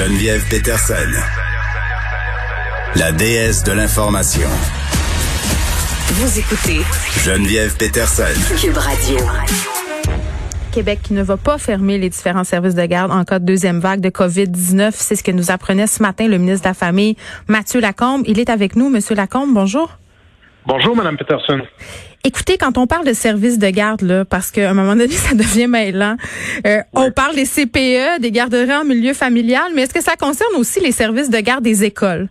Geneviève Peterson, la déesse de l'information. Vous écoutez Geneviève Peterson. Cube Radio. Québec qui ne va pas fermer les différents services de garde en cas de deuxième vague de COVID-19. C'est ce que nous apprenait ce matin le ministre de la Famille, Mathieu Lacombe. Il est avec nous. Monsieur Lacombe, bonjour. Bonjour, Madame Peterson. Écoutez, quand on parle de services de garde, là, parce qu'à un moment donné, ça devient mêlant, euh, on parle des CPE, des garderies en milieu familial, mais est-ce que ça concerne aussi les services de garde des écoles?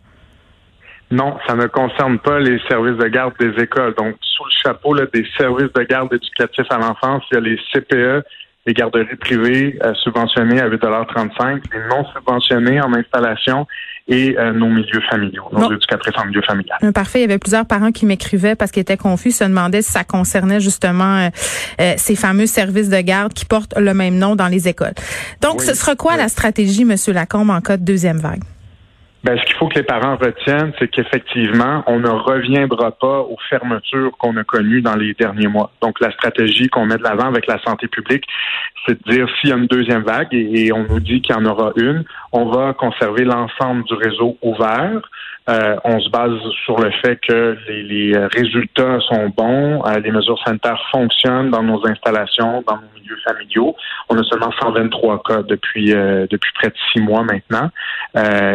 Non, ça ne concerne pas les services de garde des écoles. Donc, sous le chapeau là, des services de garde éducatifs à l'enfance, il y a les CPE, les garderies privées euh, subventionnées à 8,35 les non subventionnées en installation et euh, nos milieux familiaux, nos éducatrices en milieu familial. Parfait. Il y avait plusieurs parents qui m'écrivaient parce qu'ils étaient confus, se demandaient si ça concernait justement euh, ces fameux services de garde qui portent le même nom dans les écoles. Donc, ce sera quoi la stratégie, Monsieur Lacombe, en cas de deuxième vague? Ben, ce qu'il faut que les parents retiennent, c'est qu'effectivement, on ne reviendra pas aux fermetures qu'on a connues dans les derniers mois. Donc, la stratégie qu'on met de l'avant avec la santé publique, c'est de dire s'il y a une deuxième vague et, on nous dit qu'il y en aura une, on va conserver l'ensemble du réseau ouvert. Euh, on se base sur le fait que les, résultats sont bons, euh, les mesures sanitaires fonctionnent dans nos installations, dans nos milieux familiaux. On a seulement 123 cas depuis euh, depuis près de six mois maintenant,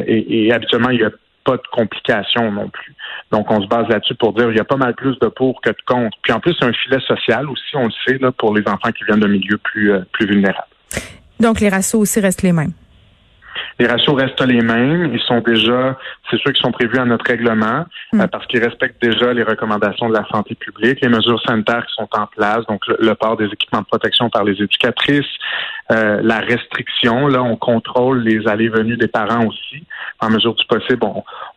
et, habituellement il n'y a pas de complications non plus. Donc, on se base là-dessus pour dire qu'il y a pas mal plus de pour que de contre. Puis en plus, c'est un filet social aussi, on le sait, pour les enfants qui viennent de milieux plus, plus vulnérables. Donc, les ratios aussi restent les mêmes. Les ratios restent les mêmes. Ils sont déjà, c'est sûr qu'ils sont prévus à notre règlement hmm. euh, parce qu'ils respectent déjà les recommandations de la santé publique, les mesures sanitaires qui sont en place, donc le, port des équipements de protection par les éducatrices, euh, la restriction. Là, on contrôle les allées-venues des parents aussi. En mesure du possible,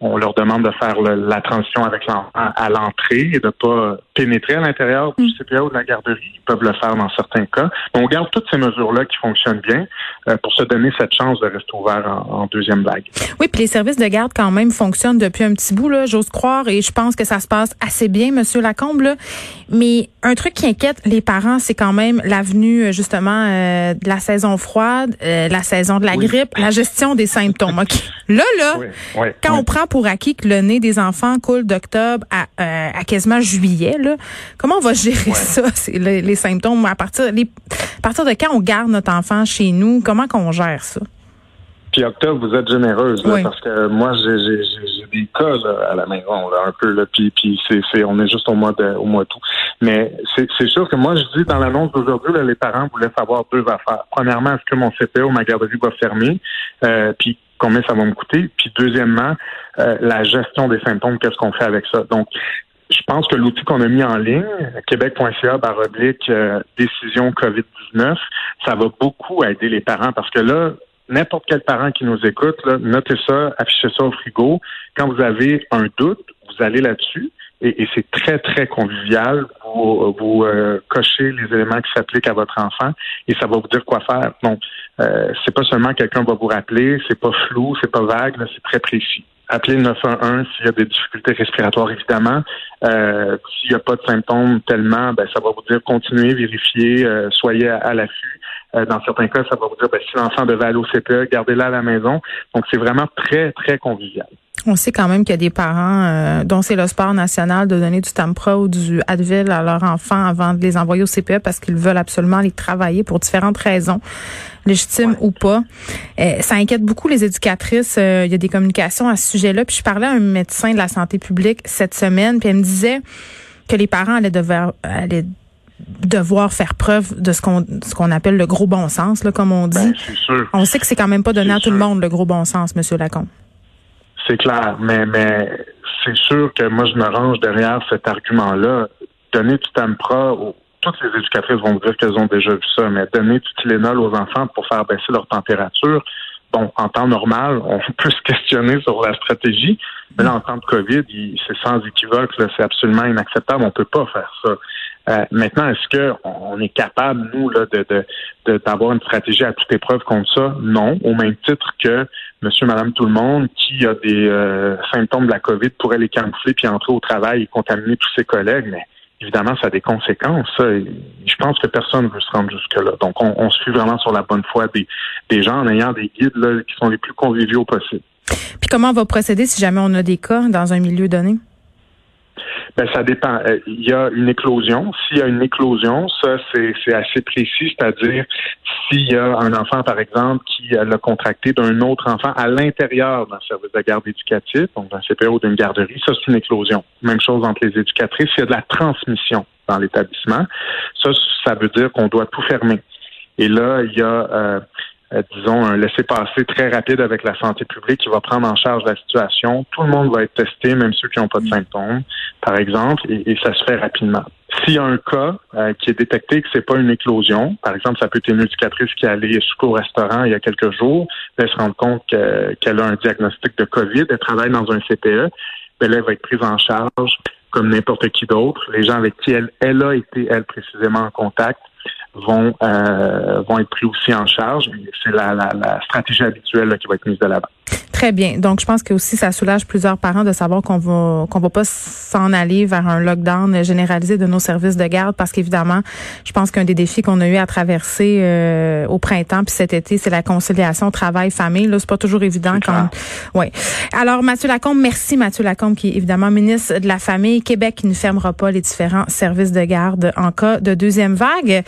on, leur demande de faire la transition avec l'enfant à l'entrée et de pas pénétrer à l'intérieur du hmm. CPA ou de la garderie. Ils peuvent le faire dans certains cas. on garde toutes ces mesures-là qui fonctionnent bien euh, pour se donner cette chance de rester ouvert en, deuxième vague. Oui, puis les services de garde quand même fonctionnent depuis un petit bout, là, j'ose croire, et je pense que ça se passe assez bien, Monsieur Lacombe. Là. Mais un truc qui inquiète les parents, c'est quand même l'avenue euh, justement euh, de la saison froide, euh, la saison de la grippe, la gestion des symptômes. Là, là, quand on prend pour acquis que le nez des enfants coule d'octobre à, à quasiment juillet, là, comment on va gérer ça, les, les, symptômes à partir, les, à partir de quand on garde notre enfant chez nous, comment qu'on gère ça? Puis octobre, vous êtes généreuse parce que moi j'ai des cas à la maison là, un peu là, puis puis c'est on est juste au mois de au mois d'août. Mais c'est sûr que moi je dis dans l'annonce d'aujourd'hui les parents voulaient savoir deux affaires. Premièrement, est-ce que mon CPE ou ma garderie va fermer? Euh, Puis combien ça va me coûter? Puis deuxièmement, euh, la gestion des symptômes, qu'est-ce qu'on fait avec ça? Donc je pense que l'outil qu'on a mis en ligne, québec.ca baroblique euh, décision COVID-19, ça va beaucoup aider les parents parce que là, n'importe quel parent qui nous écoute, notez ça, affichez ça au frigo. Quand vous avez un doute, vous allez là-dessus. Et, c'est très, très convivial. Vous, vous euh, cochez les éléments qui s'appliquent à votre enfant et ça va vous dire quoi faire. Donc, euh, c'est pas seulement quelqu'un va vous rappeler, c'est pas flou, c'est pas vague, c'est très précis. Appelez le 911 s'il y a des difficultés respiratoires, évidemment. Euh, s'il n'y a pas de symptômes tellement, ben, ça va vous dire continuez, vérifiez, euh, soyez à l'affût. Euh, dans certains cas, ça va vous dire ben, si l'enfant devait aller au CPE, gardez-le à la maison. Donc, c'est vraiment très, très convivial. On sait quand même qu'il y a des parents euh, dont c'est le sport national de donner du Tampra ou du Advil à leurs enfants avant de les envoyer au CPE parce qu'ils veulent absolument les travailler pour différentes raisons, légitimes ou pas. Euh, ça inquiète beaucoup les éducatrices. il y a des communications à ce sujet-là. Puis je parlais à un médecin de la santé publique cette semaine, puis elle me disait que les parents allaient devoir, allaient devoir faire preuve de ce qu'on ce qu'on appelle le gros bon sens, là, comme on dit. Ben, on sait que c'est quand même pas donné à tout le monde le gros bon sens, Monsieur Lacombe. C'est clair, mais mais c'est sûr que moi je me range derrière cet argument-là. Donner du Tampra, toutes les éducatrices vont dire qu'elles ont déjà vu ça, mais donner du Tylenol aux enfants pour faire baisser leur température, bon, en temps normal, on peut se questionner sur la stratégie, mais là, en temps de COVID, c'est sans équivoque, c'est absolument inacceptable. On peut pas faire ça. Euh, maintenant, est-ce qu'on est capable, nous, là, de, d'avoir une stratégie à toute épreuve contre ça? Non. Au même titre que monsieur, madame, tout le monde qui a des euh, symptômes de la COVID pourrait les camoufler puis entrer au travail et contaminer tous ses collègues. Mais évidemment, ça a des conséquences. je pense que personne ne veut se rendre jusque-là. Donc, on, on suit vraiment sur la bonne foi des, des gens en ayant des guides là, qui sont les plus conviviaux possibles. Puis comment on va procéder si jamais on a des cas dans un milieu donné? Ben, ça dépend. Euh, il y a une éclosion. S'il y a une éclosion, ça, c'est assez précis, c'est-à-dire s'il y a un enfant, par exemple, qui l'a contracté d'un autre enfant à l'intérieur d'un service de garde éducatif, donc d'un CPO ou d'une garderie, ça, c'est une éclosion. Même chose entre les éducatrices. S'il y a de la transmission dans l'établissement, ça, ça veut dire qu'on doit tout fermer. Et là, il y a euh, euh, disons, un laisser-passer très rapide avec la santé publique qui va prendre en charge la situation. Tout le monde va être testé, même ceux qui n'ont pas de symptômes, par exemple, et, ça se fait rapidement. S'il y a un cas euh, qui est détecté que c'est pas une éclosion, par exemple, ça peut être une éducatrice qui est allée au restaurant il y a quelques jours, elle se rend compte qu'elle a un diagnostic de COVID, elle travaille dans un CPE, ben là, elle va être prise en charge comme n'importe qui d'autre. Les gens avec qui elle, elle a été, elle, précisément en contact, vont euh, vont être pris aussi en charge. C'est la, la, la, stratégie habituelle qui va être mise de l'avant. Très bien. Donc, je pense que aussi ça soulage plusieurs parents de savoir qu'on va qu'on va pas s'en aller vers un lockdown généralisé de nos services de garde parce qu'évidemment, je pense qu'un des défis qu'on a eu à traverser euh, au printemps puis cet été, c'est la conciliation travail-famille. Là, c'est pas toujours évident quand. Ouais. Alors, Mathieu Lacombe, merci Mathieu Lacombe qui est évidemment ministre de la Famille Québec qui ne fermera pas les différents services de garde en cas de deuxième vague.